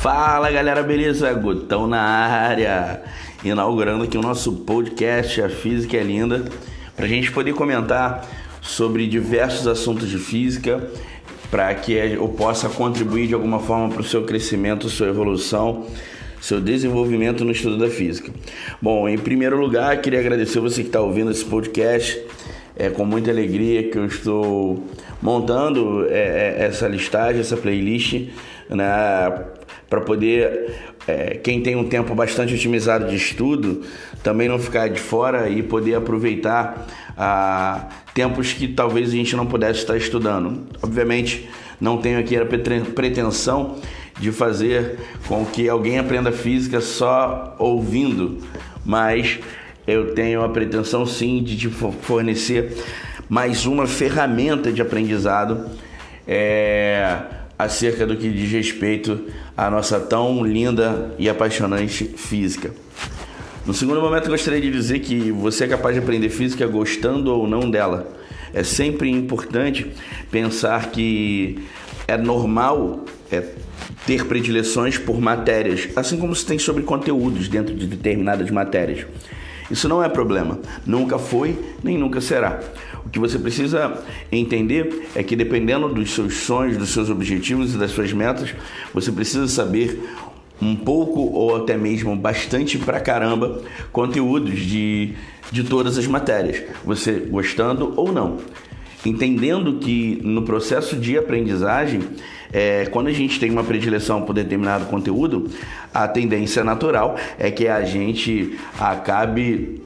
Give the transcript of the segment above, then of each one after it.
Fala galera, beleza? Gutão na área, inaugurando aqui o nosso podcast A Física é Linda, para a gente poder comentar sobre diversos assuntos de física, para que eu possa contribuir de alguma forma para o seu crescimento, sua evolução, seu desenvolvimento no estudo da física. Bom, em primeiro lugar, queria agradecer você que está ouvindo esse podcast. É com muita alegria que eu estou montando é, é essa listagem, essa playlist, né, para poder é, quem tem um tempo bastante otimizado de estudo também não ficar de fora e poder aproveitar ah, tempos que talvez a gente não pudesse estar estudando. Obviamente, não tenho aqui a pretensão de fazer com que alguém aprenda física só ouvindo, mas eu tenho a pretensão sim de te fornecer mais uma ferramenta de aprendizado. É, acerca do que diz respeito à nossa tão linda e apaixonante física. No segundo momento, gostaria de dizer que você é capaz de aprender física gostando ou não dela. É sempre importante pensar que é normal é, ter predileções por matérias, assim como se tem sobre conteúdos dentro de determinadas matérias. Isso não é problema, nunca foi nem nunca será. O que você precisa entender é que dependendo dos seus sonhos, dos seus objetivos e das suas metas, você precisa saber um pouco ou até mesmo bastante pra caramba conteúdos de, de todas as matérias, você gostando ou não. Entendendo que no processo de aprendizagem, é, quando a gente tem uma predileção por determinado conteúdo, a tendência natural é que a gente acabe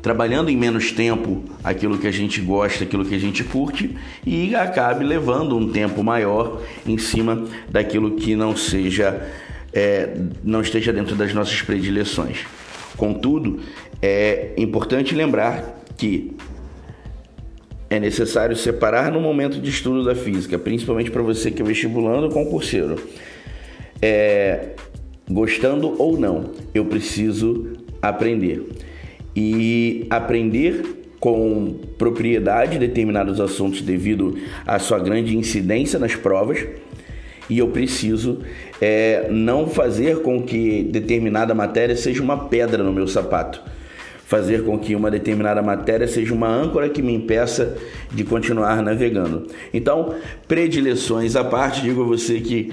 trabalhando em menos tempo aquilo que a gente gosta, aquilo que a gente curte e acabe levando um tempo maior em cima daquilo que não seja é, não esteja dentro das nossas predileções. Contudo, é importante lembrar que é necessário separar no momento de estudo da física, principalmente para você que é vestibulando ou concurseiro. É, gostando ou não, eu preciso aprender e aprender com propriedade determinados assuntos devido à sua grande incidência nas provas e eu preciso é, não fazer com que determinada matéria seja uma pedra no meu sapato. Fazer com que uma determinada matéria seja uma âncora que me impeça de continuar navegando. Então, predileções à parte, digo a você que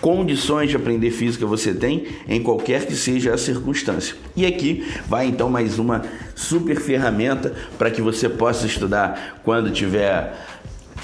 condições de aprender física você tem em qualquer que seja a circunstância. E aqui vai então mais uma super ferramenta para que você possa estudar quando tiver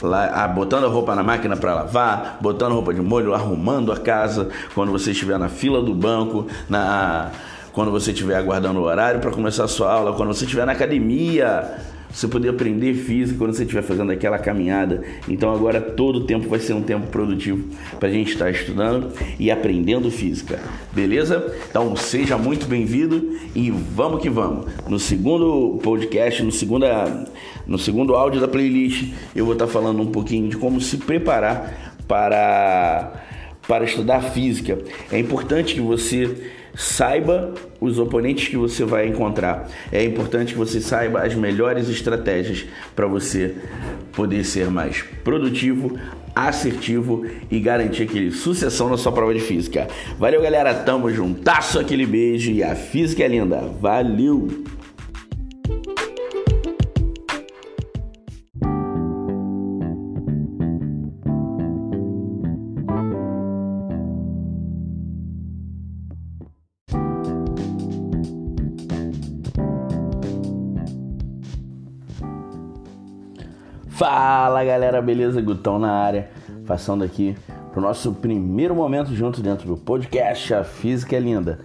lá, ah, botando a roupa na máquina para lavar, botando roupa de molho, arrumando a casa, quando você estiver na fila do banco, na quando você estiver aguardando o horário para começar a sua aula, quando você estiver na academia, você poder aprender física quando você estiver fazendo aquela caminhada. Então agora todo o tempo vai ser um tempo produtivo para a gente estar estudando e aprendendo física. Beleza? Então seja muito bem-vindo e vamos que vamos. No segundo podcast, no, segunda, no segundo áudio da playlist, eu vou estar falando um pouquinho de como se preparar para, para estudar física. É importante que você Saiba os oponentes que você vai encontrar. É importante que você saiba as melhores estratégias para você poder ser mais produtivo, assertivo e garantir aquele sucessão na sua prova de física. Valeu, galera. Tamo juntasso, aquele beijo e a física é linda. Valeu! Fala galera, beleza? Gutão na área, passando aqui para o nosso primeiro momento junto dentro do podcast A Física é Linda.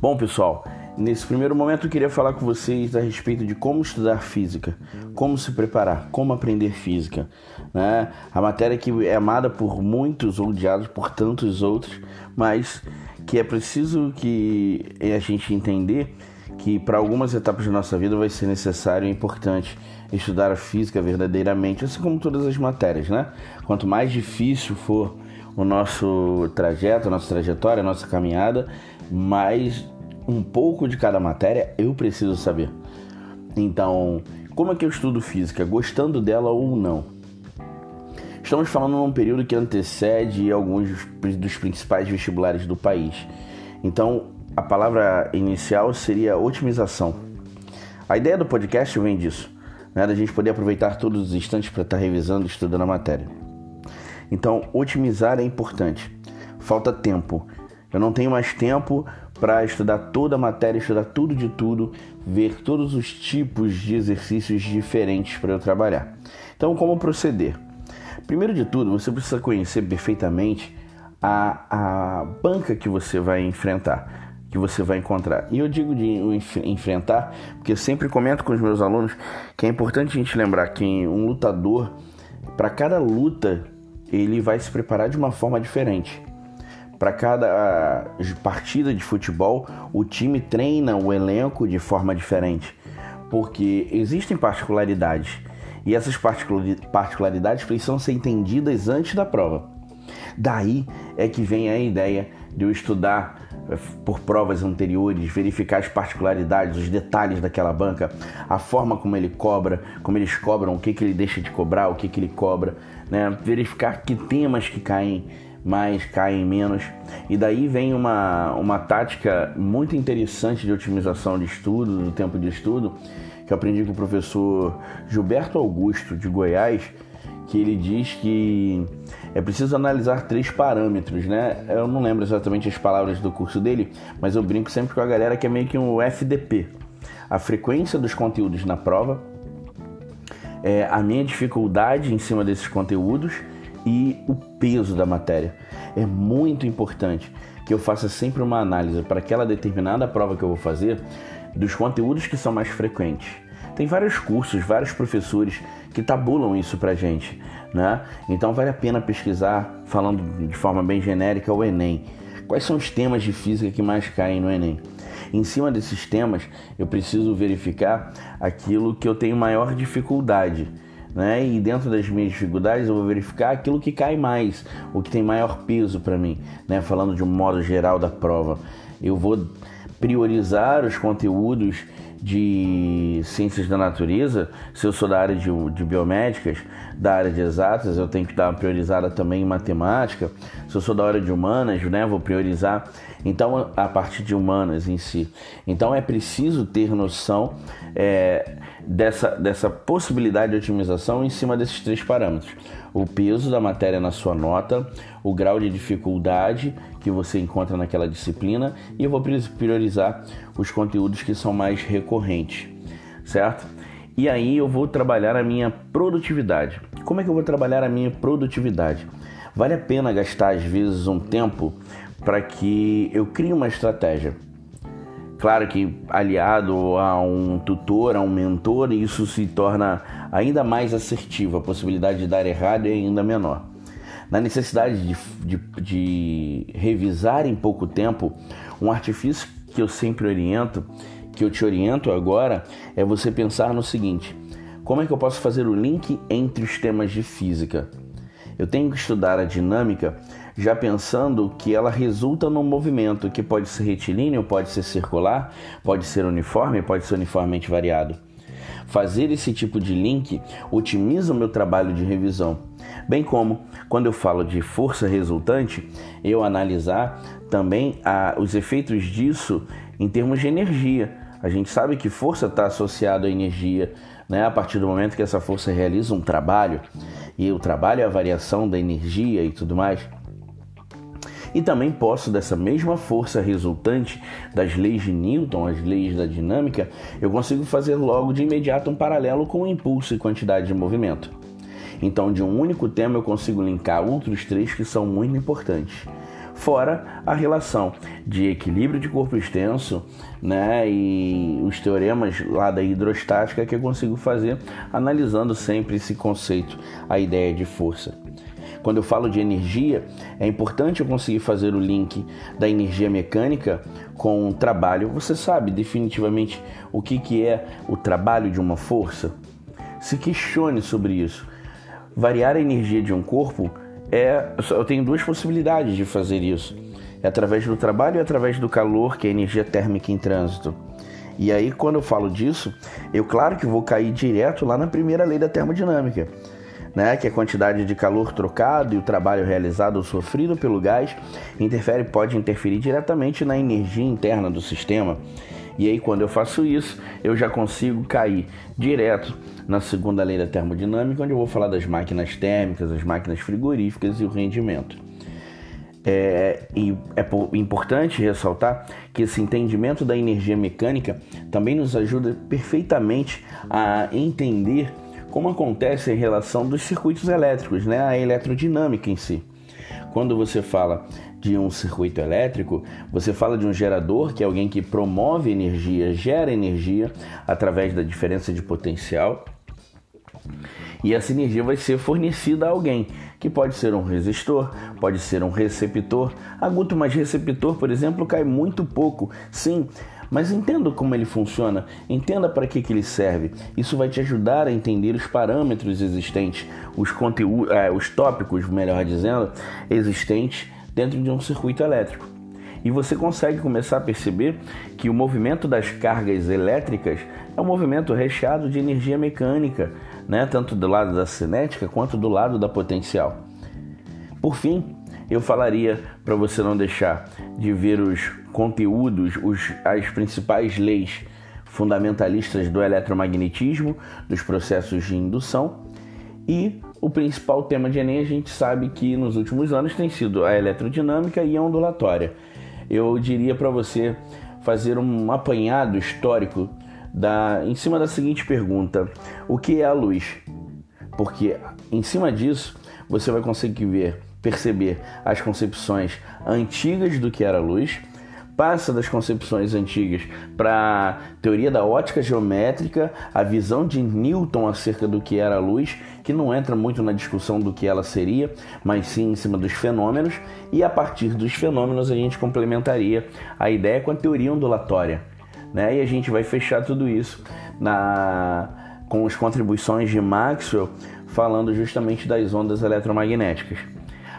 Bom pessoal, nesse primeiro momento eu queria falar com vocês a respeito de como estudar física, como se preparar, como aprender física. Né? A matéria que é amada por muitos, odiada por tantos outros, mas que é preciso que a gente entender que para algumas etapas da nossa vida vai ser necessário e importante estudar a física verdadeiramente, assim como todas as matérias, né? Quanto mais difícil for o nosso trajeto, a nossa trajetória, a nossa caminhada, mais um pouco de cada matéria eu preciso saber. Então, como é que eu estudo física? Gostando dela ou não? Estamos falando num período que antecede alguns dos principais vestibulares do país. Então, a palavra inicial seria otimização. A ideia do podcast vem disso, né? da gente poder aproveitar todos os instantes para estar revisando, estudando a matéria. Então, otimizar é importante. Falta tempo. Eu não tenho mais tempo para estudar toda a matéria, estudar tudo de tudo, ver todos os tipos de exercícios diferentes para eu trabalhar. Então, como proceder? Primeiro de tudo, você precisa conhecer perfeitamente a, a banca que você vai enfrentar, que você vai encontrar. E eu digo de enfrentar, porque eu sempre comento com os meus alunos que é importante a gente lembrar que um lutador, para cada luta, ele vai se preparar de uma forma diferente. Para cada partida de futebol, o time treina o elenco de forma diferente, porque existem particularidades e essas particularidades precisam ser entendidas antes da prova. Daí é que vem a ideia de eu estudar por provas anteriores, verificar as particularidades, os detalhes daquela banca, a forma como ele cobra, como eles cobram, o que, que ele deixa de cobrar, o que, que ele cobra, né? verificar que temas que caem mais, caem menos. E daí vem uma, uma tática muito interessante de otimização de estudo, do tempo de estudo, que eu aprendi com o professor Gilberto Augusto de Goiás, que ele diz que é preciso analisar três parâmetros, né? Eu não lembro exatamente as palavras do curso dele, mas eu brinco sempre com a galera que é meio que um FDP. A frequência dos conteúdos na prova, é, a minha dificuldade em cima desses conteúdos e o peso da matéria. É muito importante que eu faça sempre uma análise para aquela determinada prova que eu vou fazer dos conteúdos que são mais frequentes. Tem vários cursos, vários professores que tabulam isso pra gente, né? Então vale a pena pesquisar, falando de forma bem genérica, o Enem. Quais são os temas de física que mais caem no Enem? Em cima desses temas, eu preciso verificar aquilo que eu tenho maior dificuldade. Né? E dentro das minhas dificuldades, eu vou verificar aquilo que cai mais, o que tem maior peso para mim, né? Falando de um modo geral da prova, eu vou priorizar os conteúdos de ciências da natureza, se eu sou da área de, de, biomédicas, da área de exatas, eu tenho que dar uma priorizada também em matemática. Se eu sou da área de humanas, né, vou priorizar. Então, a parte de humanas em si. Então, é preciso ter noção é, dessa, dessa possibilidade de otimização em cima desses três parâmetros: o peso da matéria na sua nota, o grau de dificuldade que você encontra naquela disciplina e eu vou priorizar os conteúdos que são mais recorrentes, certo? E aí eu vou trabalhar a minha produtividade. Como é que eu vou trabalhar a minha produtividade? Vale a pena gastar às vezes um tempo para que eu crie uma estratégia. Claro que aliado a um tutor, a um mentor, isso se torna ainda mais assertivo, a possibilidade de dar errado é ainda menor. Na necessidade de, de, de revisar em pouco tempo, um artifício que eu sempre oriento, que eu te oriento agora, é você pensar no seguinte: como é que eu posso fazer o link entre os temas de física? Eu tenho que estudar a dinâmica já pensando que ela resulta num movimento que pode ser retilíneo, pode ser circular, pode ser uniforme, pode ser uniformemente variado. Fazer esse tipo de link otimiza o meu trabalho de revisão, bem como quando eu falo de força resultante, eu analisar também a, os efeitos disso em termos de energia. A gente sabe que força está associada à energia, né? A partir do momento que essa força realiza um trabalho e o trabalho é a variação da energia e tudo mais. E também posso, dessa mesma força resultante das leis de Newton, as leis da dinâmica, eu consigo fazer logo de imediato um paralelo com o impulso e quantidade de movimento. Então, de um único tema, eu consigo linkar outros três que são muito importantes. Fora a relação de equilíbrio de corpo extenso né, e os teoremas lá da hidrostática que eu consigo fazer analisando sempre esse conceito, a ideia de força. Quando eu falo de energia, é importante eu conseguir fazer o link da energia mecânica com o trabalho. Você sabe definitivamente o que, que é o trabalho de uma força? Se questione sobre isso. Variar a energia de um corpo é. Eu tenho duas possibilidades de fazer isso. É através do trabalho e através do calor, que é a energia térmica em trânsito. E aí, quando eu falo disso, eu claro que vou cair direto lá na primeira lei da termodinâmica né, que a quantidade de calor trocado e o trabalho realizado ou sofrido pelo gás, interfere, pode interferir diretamente na energia interna do sistema. E aí, quando eu faço isso, eu já consigo cair direto na segunda lei da termodinâmica, onde eu vou falar das máquinas térmicas, as máquinas frigoríficas e o rendimento. É, é importante ressaltar que esse entendimento da energia mecânica também nos ajuda perfeitamente a entender como acontece a relação dos circuitos elétricos, né? a eletrodinâmica em si. Quando você fala de um circuito elétrico, você fala de um gerador, que é alguém que promove energia, gera energia através da diferença de potencial. E essa energia vai ser fornecida a alguém, que pode ser um resistor, pode ser um receptor. Agudo mais receptor, por exemplo, cai muito pouco. Sim, mas entenda como ele funciona, entenda para que, que ele serve. Isso vai te ajudar a entender os parâmetros existentes, os é, os tópicos, melhor dizendo, existentes dentro de um circuito elétrico. E você consegue começar a perceber que o movimento das cargas elétricas é um movimento recheado de energia mecânica, né? tanto do lado da cinética quanto do lado da potencial. Por fim, eu falaria para você não deixar de ver os conteúdos, os, as principais leis fundamentalistas do eletromagnetismo, dos processos de indução e o principal tema de Enem a gente sabe que nos últimos anos tem sido a eletrodinâmica e a ondulatória. Eu diria para você fazer um apanhado histórico da, em cima da seguinte pergunta: o que é a luz? Porque em cima disso você vai conseguir ver perceber as concepções antigas do que era luz, passa das concepções antigas para a teoria da ótica geométrica, a visão de Newton acerca do que era luz, que não entra muito na discussão do que ela seria, mas sim em cima dos fenômenos, e a partir dos fenômenos a gente complementaria a ideia com a teoria ondulatória. Né? E a gente vai fechar tudo isso na com as contribuições de Maxwell falando justamente das ondas eletromagnéticas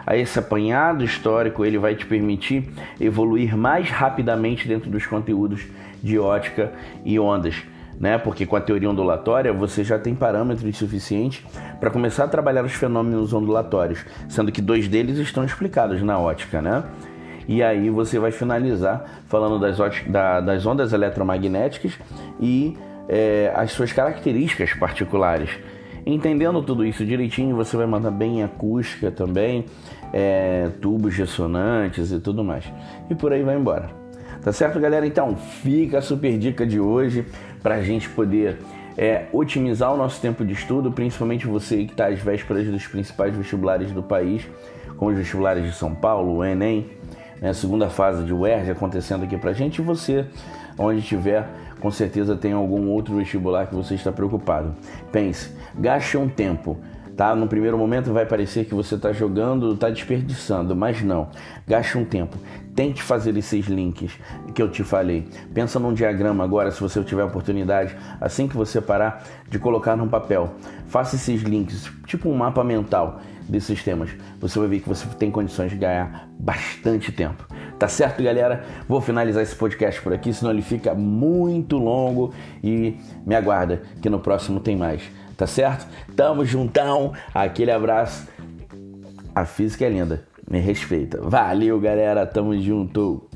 a esse apanhado histórico, ele vai te permitir evoluir mais rapidamente dentro dos conteúdos de ótica e ondas. Né? Porque com a teoria ondulatória você já tem parâmetros suficientes para começar a trabalhar os fenômenos ondulatórios, sendo que dois deles estão explicados na ótica, né? E aí você vai finalizar falando das, da, das ondas eletromagnéticas e é, as suas características particulares. Entendendo tudo isso direitinho, você vai mandar bem acústica também, é, tubos ressonantes e tudo mais. E por aí vai embora. Tá certo, galera? Então, fica a super dica de hoje para a gente poder é, otimizar o nosso tempo de estudo, principalmente você que está às vésperas dos principais vestibulares do país, como os vestibulares de São Paulo, o Enem, né, segunda fase de UERJ acontecendo aqui para gente, e você, onde estiver, com certeza tem algum outro vestibular que você está preocupado. Pense, gaste um tempo. Tá? No primeiro momento vai parecer que você está jogando, está desperdiçando, mas não. Gaste um tempo. Tente fazer esses links que eu te falei. Pensa num diagrama agora, se você tiver oportunidade, assim que você parar de colocar num papel. Faça esses links, tipo um mapa mental desses temas. Você vai ver que você tem condições de ganhar bastante tempo. Tá certo, galera? Vou finalizar esse podcast por aqui, senão ele fica muito longo e me aguarda que no próximo tem mais. Tá certo? Tamo juntão. Aquele abraço. A física é linda. Me respeita. Valeu, galera. Tamo junto.